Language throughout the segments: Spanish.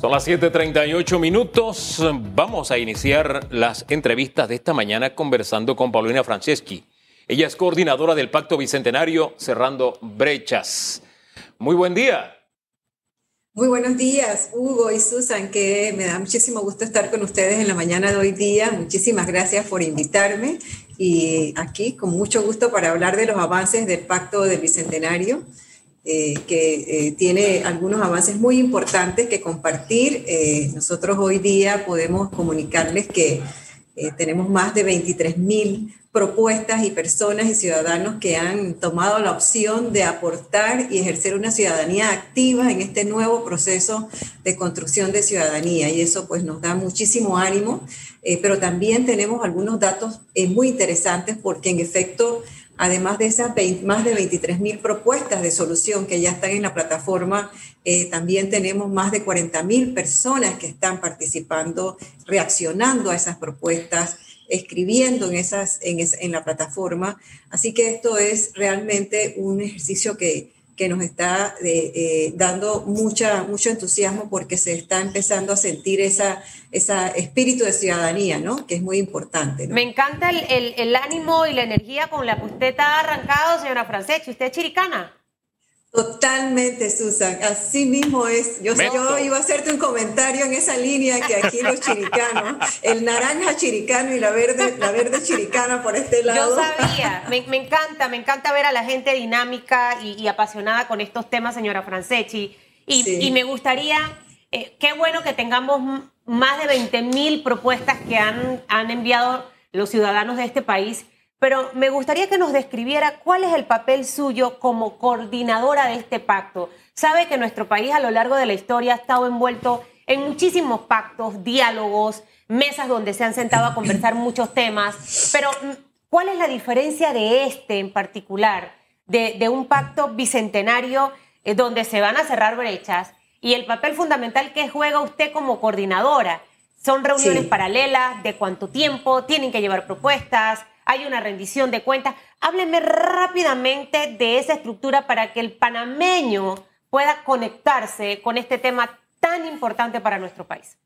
Son las 7:38 minutos. Vamos a iniciar las entrevistas de esta mañana conversando con Paulina Franceschi. Ella es coordinadora del Pacto Bicentenario Cerrando Brechas. Muy buen día. Muy buenos días, Hugo y Susan, que me da muchísimo gusto estar con ustedes en la mañana de hoy día. Muchísimas gracias por invitarme y aquí con mucho gusto para hablar de los avances del Pacto del Bicentenario. Eh, que eh, tiene algunos avances muy importantes que compartir. Eh, nosotros hoy día podemos comunicarles que tenemos más de 23 mil propuestas y personas y ciudadanos que han tomado la opción de aportar y ejercer una ciudadanía activa en este nuevo proceso de construcción de ciudadanía. Y eso pues nos da muchísimo ánimo, pero también tenemos algunos datos muy interesantes porque en efecto Además de esas más de 23 mil propuestas de solución que ya están en la plataforma, eh, también tenemos más de 40 mil personas que están participando, reaccionando a esas propuestas, escribiendo en, esas, en, en la plataforma. Así que esto es realmente un ejercicio que, que nos está eh, eh, dando mucha, mucho entusiasmo porque se está empezando a sentir esa, esa espíritu de ciudadanía, ¿no? Que es muy importante. Me encanta el, el, ánimo y la energía con la que usted está arrancado, señora Franceschi. ¿Usted es chiricana? Totalmente, Susan. Así mismo es. Yo, yo, iba a hacerte un comentario en esa línea que aquí los chiricanos, el naranja chiricano y la verde, la verde chiricana por este lado. Yo sabía. Me, encanta, me encanta ver a la gente dinámica y, apasionada con estos temas, señora Franceschi. Y, y me gustaría, eh, qué bueno que tengamos más de 20 mil propuestas que han, han enviado los ciudadanos de este país pero me gustaría que nos describiera cuál es el papel suyo como coordinadora de este pacto. Sabe que nuestro país a lo largo de la historia ha estado envuelto en muchísimos pactos, diálogos, mesas donde se han sentado a conversar muchos temas, pero mm, ¿cuál es la diferencia de este en particular, de, un pacto bicentenario eh, donde se van a cerrar brechas y el papel fundamental que juega usted como coordinadora? Son reuniones paralelas, de cuánto tiempo, tienen que llevar propuestas, hay una rendición de cuentas. Hábleme rápidamente de esa estructura para que el panameño pueda conectarse con este tema tan importante para nuestro país.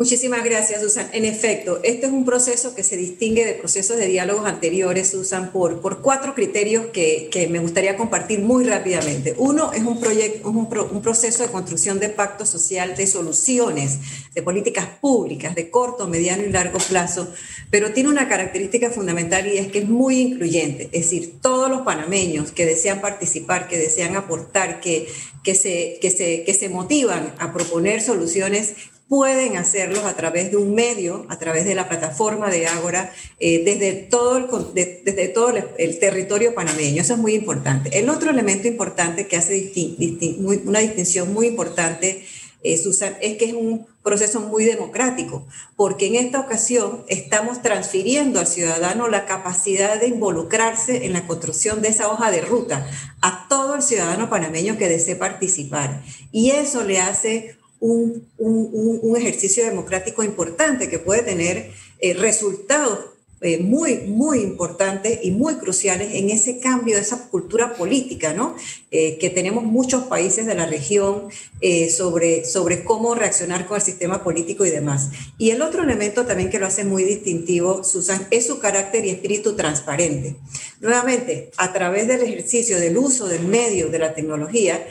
Muchísimas gracias, Susan. En efecto, este es un proceso que se distingue de procesos de diálogos anteriores, Susan, por, por cuatro criterios que, que me gustaría compartir muy rápidamente. Uno es un, proyecto, un, un, proceso de construcción de pacto social, de soluciones, de políticas públicas de corto, mediano y largo plazo, pero tiene una característica fundamental y es que es muy incluyente. Es decir, todos los panameños que desean participar, que desean aportar, que, que, se, que, se, que se motivan a proponer soluciones pueden hacerlos a través de un medio, a través de la plataforma de Ágora, eh, desde todo, el, desde todo el, territorio panameño. Eso es muy importante. El otro elemento importante que hace una distinción muy importante, eh, Susan, es que es un proceso muy democrático, porque en esta ocasión estamos transfiriendo al ciudadano la capacidad de involucrarse en la construcción de esa hoja de ruta a todo el ciudadano panameño que desee participar. Y eso le hace un, un, ejercicio democrático importante que puede tener eh, resultados eh, muy, muy importantes y muy cruciales en ese cambio de esa cultura política, ¿no? Eh, que tenemos muchos países de la región sobre, sobre cómo reaccionar con el sistema político y demás. Y el otro elemento también que lo hace muy distintivo, Susan, es su carácter y espíritu transparente. Nuevamente, a través del ejercicio del uso del medio de la tecnología,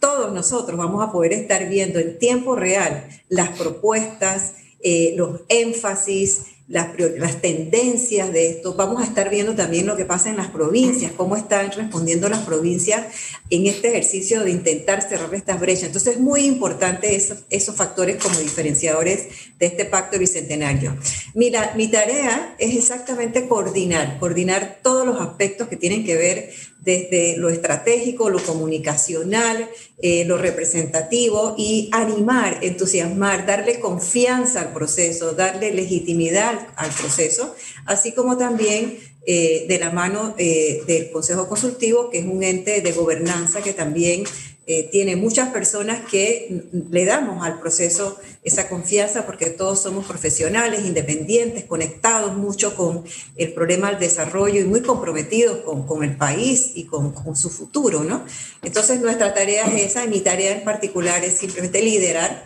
todos nosotros vamos a poder estar viendo en tiempo real las propuestas, eh, los énfasis, las, tendencias de esto. Vamos a estar viendo también lo que pasa en las provincias, cómo están respondiendo las provincias en este ejercicio de intentar cerrar estas brechas. Entonces es muy importante esos, factores como diferenciadores de este pacto bicentenario. Mira, mi tarea es exactamente coordinar, coordinar todos los aspectos que tienen que ver desde lo estratégico, lo comunicacional, eh, lo representativo y animar, entusiasmar, darle confianza al proceso, darle legitimidad al proceso, así como también eh, de la mano eh, del Consejo Consultivo, que es un ente de gobernanza que también eh, tiene muchas personas que le damos al proceso esa confianza porque todos somos profesionales, independientes, conectados mucho con el problema del desarrollo y muy comprometidos con, con el país y con, con, su futuro, ¿no? Entonces nuestra tarea es esa y mi tarea en particular es simplemente liderar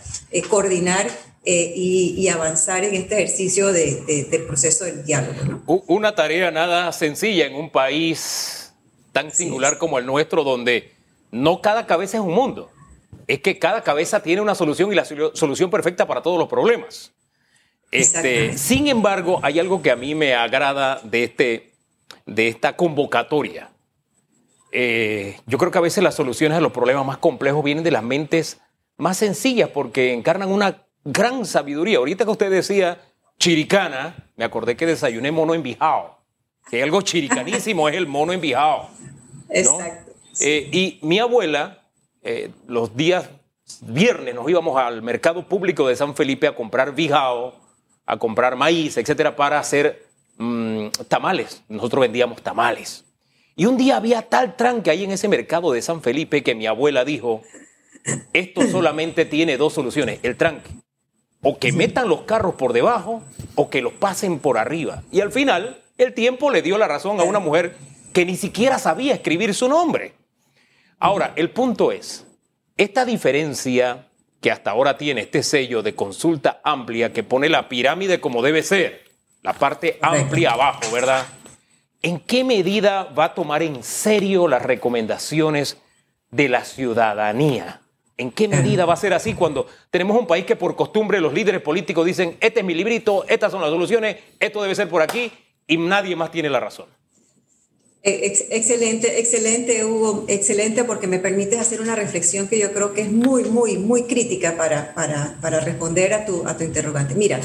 coordinar y, avanzar en este ejercicio del proceso del diálogo. Una tarea nada sencilla en un país tan singular como el nuestro, donde no cada cabeza es un mundo. Es que cada cabeza tiene una solución y la solución perfecta para todos los problemas. Este, sin embargo, hay algo que a mí me agrada de, este, de esta convocatoria. Eh, yo creo que a veces las soluciones a los problemas más complejos vienen de las mentes más sencillas porque encarnan una gran sabiduría. Ahorita que usted decía chiricana, me acordé que desayuné mono envijado. Que algo chiricanísimo es el mono envijado. Exacto. Eh, y mi abuela, eh, los días viernes nos íbamos al mercado público de San Felipe a comprar vijao, a comprar maíz, etcétera, para hacer mm, tamales. Nosotros vendíamos tamales. Y un día había tal tranque ahí en ese mercado de San Felipe que mi abuela dijo, esto solamente tiene dos soluciones, el tranque. O que metan los carros por debajo o que los pasen por arriba. Y al final, el tiempo le dio la razón a una mujer que ni siquiera sabía escribir su nombre. Ahora, el punto es, esta diferencia que hasta ahora tiene este sello de consulta amplia que pone la pirámide como debe ser, la parte amplia abajo, ¿verdad? ¿En qué medida va a tomar en serio las recomendaciones de la ciudadanía? ¿En qué medida va a ser así cuando tenemos un país que por costumbre los líderes políticos dicen, este es mi librito, estas son las soluciones, esto debe ser por aquí y nadie más tiene la razón? Excelente, excelente, Hugo, excelente porque me permites hacer una reflexión que yo creo que es muy, muy, muy crítica para, para, para responder a tu, a tu interrogante. Mira,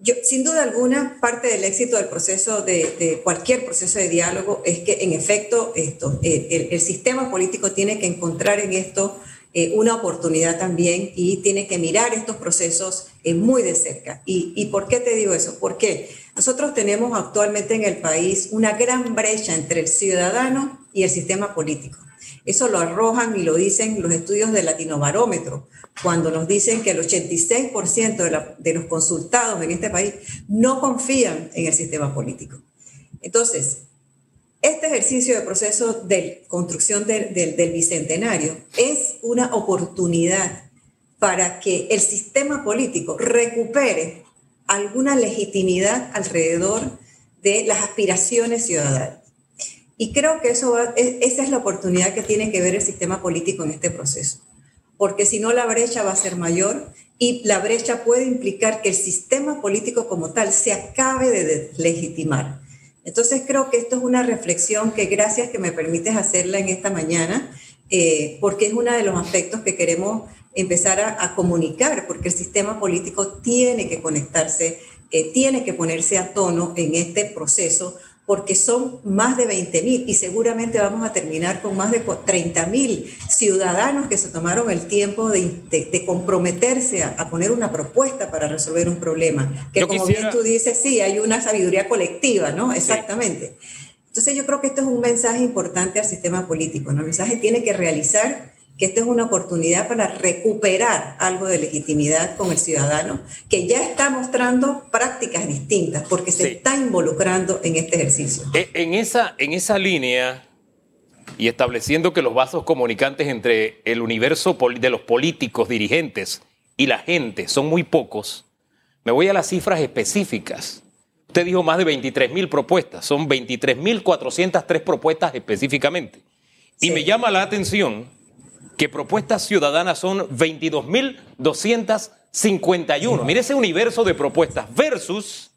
yo, sin duda alguna, parte del éxito del proceso de, cualquier proceso de diálogo es que, en efecto, esto, el, sistema político tiene que encontrar en esto eh, una oportunidad también y tiene que mirar estos procesos eh, muy de cerca. ¿Y, ¿Y por qué te digo eso? Porque nosotros tenemos actualmente en el país una gran brecha entre el ciudadano y el sistema político. Eso lo arrojan y lo dicen los estudios de Latinobarómetro, cuando nos dicen que el 86% de, de los consultados en este país no confían en el sistema político. Entonces, este ejercicio de proceso de construcción del, del, bicentenario es una oportunidad para que el sistema político recupere alguna legitimidad alrededor de las aspiraciones ciudadanas. Y creo que eso e, esa es la oportunidad que tiene que ver el sistema político en este proceso, porque si no la brecha va a ser mayor y la brecha puede implicar que el sistema político como tal se acabe de legitimar. Entonces creo que esto es una reflexión que gracias que me permites hacerla en esta mañana, eh, porque es uno de los aspectos que queremos empezar a, comunicar, porque el sistema político tiene que conectarse, eh, tiene que ponerse a tono en este proceso, porque son más de 20 mil y seguramente vamos a terminar con más de 30 mil ciudadanos que se tomaron el tiempo de, comprometerse a, poner una propuesta para resolver un problema. Que como bien tú dices, sí, hay una sabiduría colectiva, ¿no? Exactamente. Entonces yo creo que esto es un mensaje importante al sistema político, ¿no? El mensaje tiene que realizar que esta es una oportunidad para recuperar algo de legitimidad con el ciudadano, que ya está mostrando prácticas distintas, porque se está involucrando en este ejercicio. E, en esa, en esa línea, y estableciendo que los vasos comunicantes entre el universo de los políticos, dirigentes y la gente son muy pocos, me voy a las cifras específicas. Usted dijo más de 23 mil propuestas, son 23 mil 403 propuestas específicamente. Y me llama la atención que propuestas ciudadanas son 22.251. Mire ese universo de propuestas versus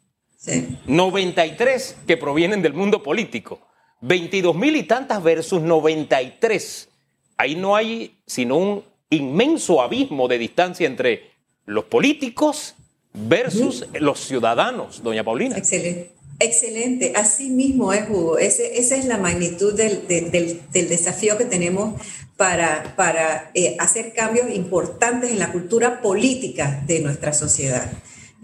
93 que provienen del mundo político. 22 mil y tantas versus 93. Ahí no hay sino un inmenso abismo de distancia entre los políticos versus los ciudadanos, doña Paulina. Excelente. Excelente, así mismo es, Hugo. Esa es la magnitud del, desafío que tenemos para, eh, hacer cambios importantes en la cultura política de nuestra sociedad.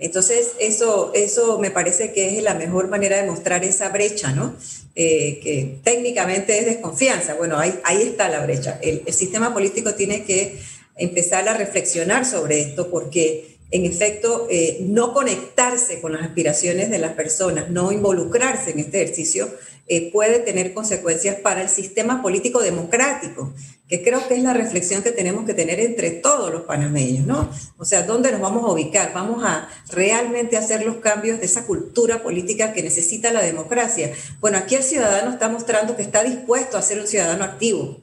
Entonces, eso, eso me parece que es la mejor manera de mostrar esa brecha, ¿no? Eh, que técnicamente es desconfianza. Bueno, ahí, ahí está la brecha. El, el sistema político tiene que empezar a reflexionar sobre esto porque en efecto, eh, no conectarse con las aspiraciones de las personas, no involucrarse en este ejercicio, eh, puede tener consecuencias para el sistema político democrático, que creo que es la reflexión que tenemos que tener entre todos los panameños, ¿no? O sea, ¿dónde nos vamos a ubicar? ¿Vamos a realmente hacer los cambios de esa cultura política que necesita la democracia? Bueno, aquí el ciudadano está mostrando que está dispuesto a ser un ciudadano activo.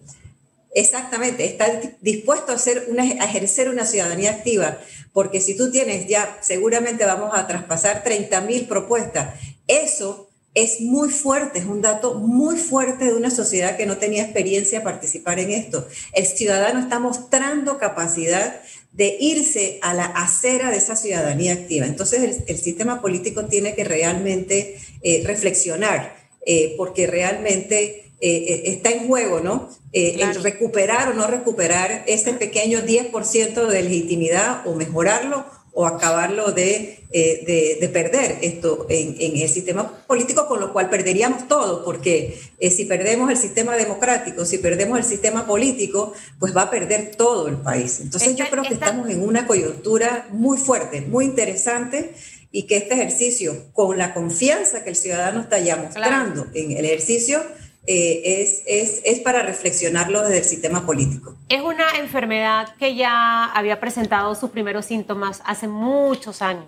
Exactamente, está dispuesto a, hacer a ejercer una ciudadanía activa, porque si tú tienes ya, seguramente vamos a traspasar 30 mil propuestas. Eso es muy fuerte, es un dato muy fuerte de una sociedad que no tenía experiencia participar en esto. El ciudadano está mostrando capacidad de irse a la acera de esa ciudadanía activa. Entonces el, sistema político tiene que realmente eh, reflexionar, eh, porque realmente eh, está en juego, ¿no? El recuperar o no recuperar ese pequeño 10% de legitimidad o mejorarlo o acabarlo de, eh, de, perder esto en, en, el sistema político, con lo cual perderíamos todo, porque eh, si perdemos el sistema democrático, si perdemos el sistema político, pues va a perder todo el país. Entonces yo creo que estamos en una coyuntura muy fuerte, muy interesante y que este ejercicio, con la confianza que el ciudadano está ya mostrando en el ejercicio, eh, es, es, es, para reflexionarlo desde el sistema político. Es una enfermedad que ya había presentado sus primeros síntomas hace muchos años.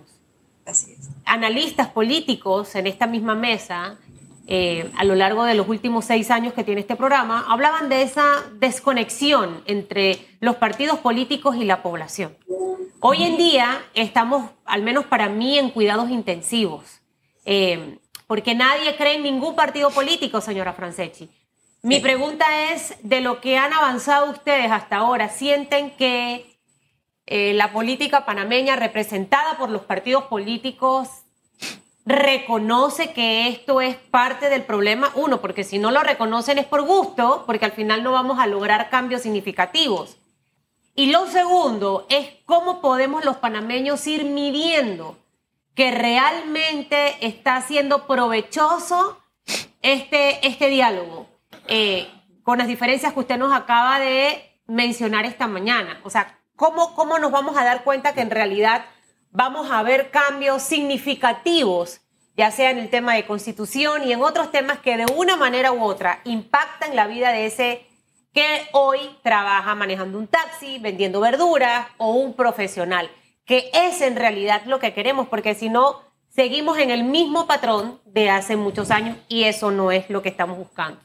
Así es. Analistas políticos en esta misma mesa, eh, a lo largo de los últimos seis años que tiene este programa, hablaban de esa desconexión entre los partidos políticos y la población. Hoy en día estamos, al menos para mí, en cuidados intensivos. Eh, porque nadie cree en ningún partido político, señora Franceschi. Mi pregunta es, de lo que han avanzado ustedes hasta ahora, ¿sienten que eh, la política panameña representada por los partidos políticos reconoce que esto es parte del problema? Uno, porque si no lo reconocen es por gusto, porque al final no vamos a lograr cambios significativos. Y lo segundo es cómo podemos los panameños ir midiendo que realmente está siendo provechoso este, este diálogo, eh, con las diferencias que usted nos acaba de mencionar esta mañana. O sea, ¿cómo, ¿cómo nos vamos a dar cuenta que en realidad vamos a ver cambios significativos, ya sea en el tema de constitución y en otros temas que de una manera u otra impactan la vida de ese que hoy trabaja manejando un taxi, vendiendo verduras o un profesional? Que es en realidad lo que queremos, porque si no, seguimos en el mismo patrón de hace muchos años y eso no es lo que estamos buscando.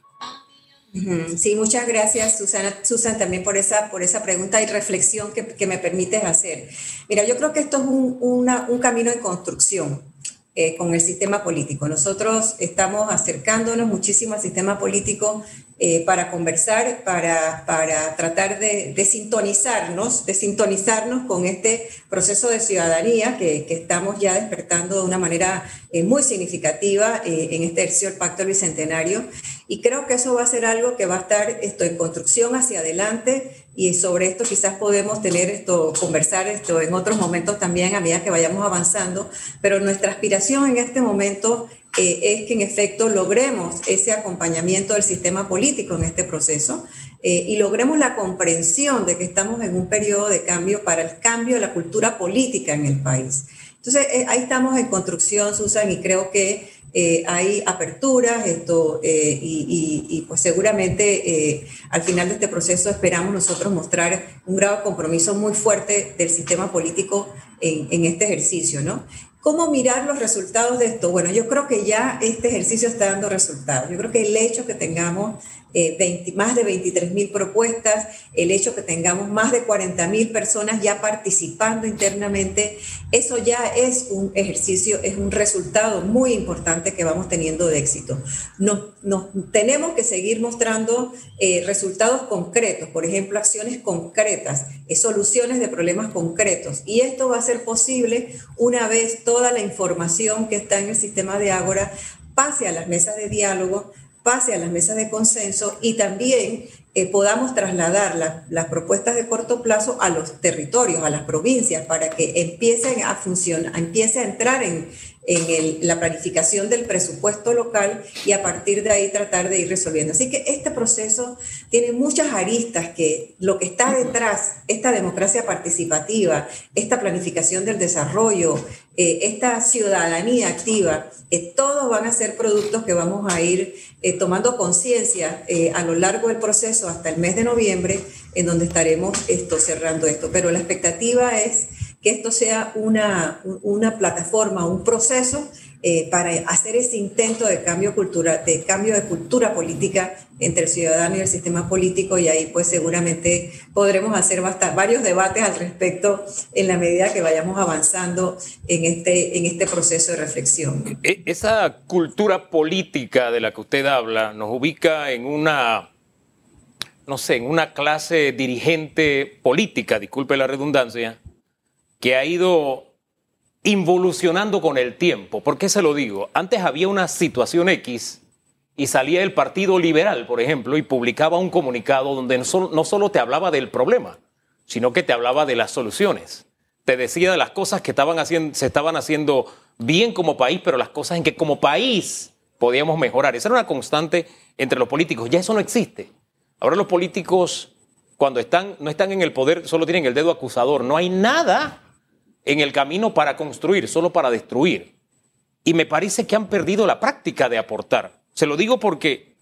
Sí, muchas gracias, Susana, Susan, también por esa, por esa pregunta y reflexión que, que me permites hacer. Mira, yo creo que esto es un, un camino de construcción. Eh, con el sistema político. Nosotros estamos acercándonos muchísimo al sistema político eh, para conversar, para, para tratar de, de, sintonizarnos, de sintonizarnos con este proceso de ciudadanía que, estamos ya despertando de una manera eh, muy significativa en este del Pacto Bicentenario. Y creo que eso va a ser algo que va a estar esto, en construcción hacia adelante y sobre esto quizás podemos tener esto, conversar esto en otros momentos también a medida que vayamos avanzando, pero nuestra aspiración en este momento eh, es que en efecto logremos ese acompañamiento del sistema político en este proceso eh, y logremos la comprensión de que estamos en un periodo de cambio para el cambio de la cultura política en el país. Entonces, eh, ahí estamos en construcción, Susan, y creo que eh, hay aperturas esto, eh, y, pues seguramente eh, al final de este proceso esperamos nosotros mostrar un grado de compromiso muy fuerte del sistema político en, en, este ejercicio, ¿no? ¿Cómo mirar los resultados de esto? Bueno, yo creo que ya este ejercicio está dando resultados. Yo creo que el hecho que tengamos 20, más de 23 mil propuestas, el hecho que tengamos más de 40 mil personas ya participando internamente, eso ya es un ejercicio, es un resultado muy importante que vamos teniendo de éxito. Nos, nos tenemos que seguir mostrando eh, resultados concretos, por ejemplo, acciones concretas, eh, soluciones de problemas concretos. Y esto va a ser posible una vez toda la información que está en el sistema de Ágora pase a las mesas de diálogo, pase a las mesas de consenso y también eh, podamos trasladar las propuestas de corto plazo a los territorios, a las provincias, para que empiecen a funcionar, empiece a entrar en, en la planificación del presupuesto local y a partir de ahí tratar de ir resolviendo. Así que este proceso tiene muchas aristas que lo que está detrás, esta democracia participativa, esta planificación del desarrollo, eh, esta ciudadanía activa, eh, todos van a ser productos que vamos a ir eh, tomando conciencia a lo largo del proceso hasta el mes de noviembre, en donde estaremos esto, cerrando esto. Pero la expectativa es que esto sea una, una plataforma, un proceso eh, para hacer ese intento de cambio, cultura, de cambio de cultura política entre el ciudadano y el sistema político y ahí pues seguramente podremos hacer varios debates al respecto en la medida que vayamos avanzando en este, en este proceso de reflexión. E, esa cultura política de la que usted habla nos ubica en una, no sé, en una clase dirigente política, disculpe la redundancia, que ha ido involucionando con el tiempo. ¿Por qué se lo digo? Antes había una situación X y salía el Partido Liberal, por ejemplo, y publicaba un comunicado donde no solo, te hablaba del problema, sino que te hablaba de las soluciones. Te decía de las cosas que estaban haciendo, se estaban haciendo bien como país, pero las cosas en que como país podíamos mejorar. Esa era una constante entre los políticos. Ya eso no existe. Ahora los políticos, cuando están, no están en el poder, solo tienen el dedo acusador. No hay nada en el camino para construir, solo para destruir. Y me parece que han perdido la práctica de aportar. Se lo digo porque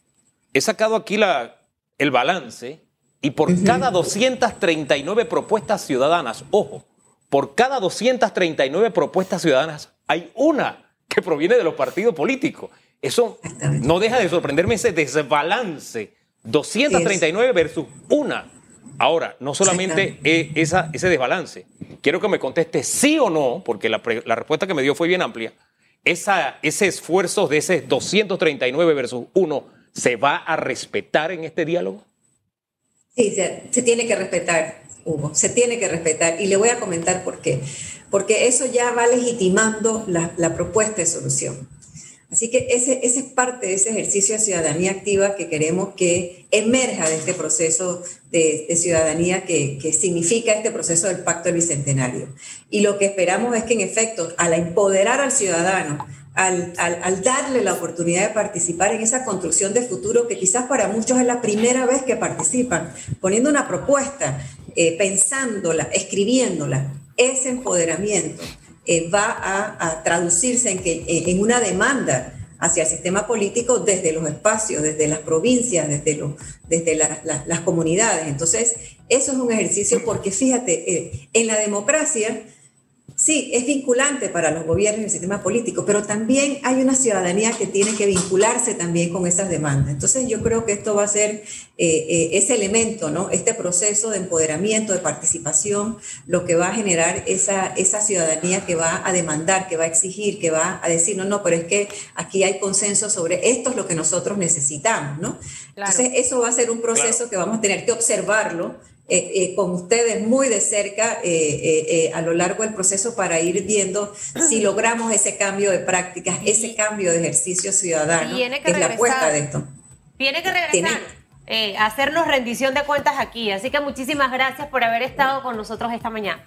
he sacado aquí la, el balance y por cada 239 propuestas ciudadanas, ojo, por cada 239 propuestas ciudadanas hay una que proviene de los partidos políticos. Eso no deja de sorprenderme ese desbalance. 239 versus una. Ahora, no solamente esa, ese desbalance, quiero que me conteste sí o no, porque la, respuesta que me dio fue bien amplia. Esa, ese esfuerzo de ese 239 versus 1 se va a respetar en este diálogo? Sí, se, tiene que respetar, Hugo, se tiene que respetar. Y le voy a comentar por qué. Porque eso ya va legitimando la, la propuesta de solución. Así que ese, es parte de ese ejercicio de ciudadanía activa que queremos que emerja de este proceso de, ciudadanía que, significa este proceso del Pacto del Bicentenario. Y lo que esperamos es que en efecto, al empoderar al ciudadano, al, darle la oportunidad de participar en esa construcción de futuro que quizás para muchos es la primera vez que participan, poniendo una propuesta, eh, pensándola, escribiéndola, ese empoderamiento eh, va a, traducirse en, que, en una demanda hacia el sistema político desde los espacios, desde las provincias, desde, los, desde las comunidades. Entonces, eso es un ejercicio porque fíjate, eh, en la democracia Sí, es vinculante para los gobiernos y el sistema político, pero también hay una ciudadanía que tiene que vincularse también con esas demandas. Entonces yo creo que esto va a ser eh, eh, ese elemento, ¿no? este proceso de empoderamiento, de participación, lo que va a generar esa, esa ciudadanía que va a demandar, que va a exigir, que va a decir, no, no, pero es que aquí hay consenso sobre esto es lo que nosotros necesitamos. ¿no? Entonces eso va a ser un proceso que vamos a tener que observarlo eh, eh, con ustedes muy de cerca eh, a lo largo del proceso para ir viendo si logramos ese cambio de prácticas, ese cambio de ejercicio ciudadano, que, es la apuesta de esto. Tiene que regresar. hacernos rendición de cuentas aquí. Así que muchísimas gracias por haber estado con nosotros esta mañana.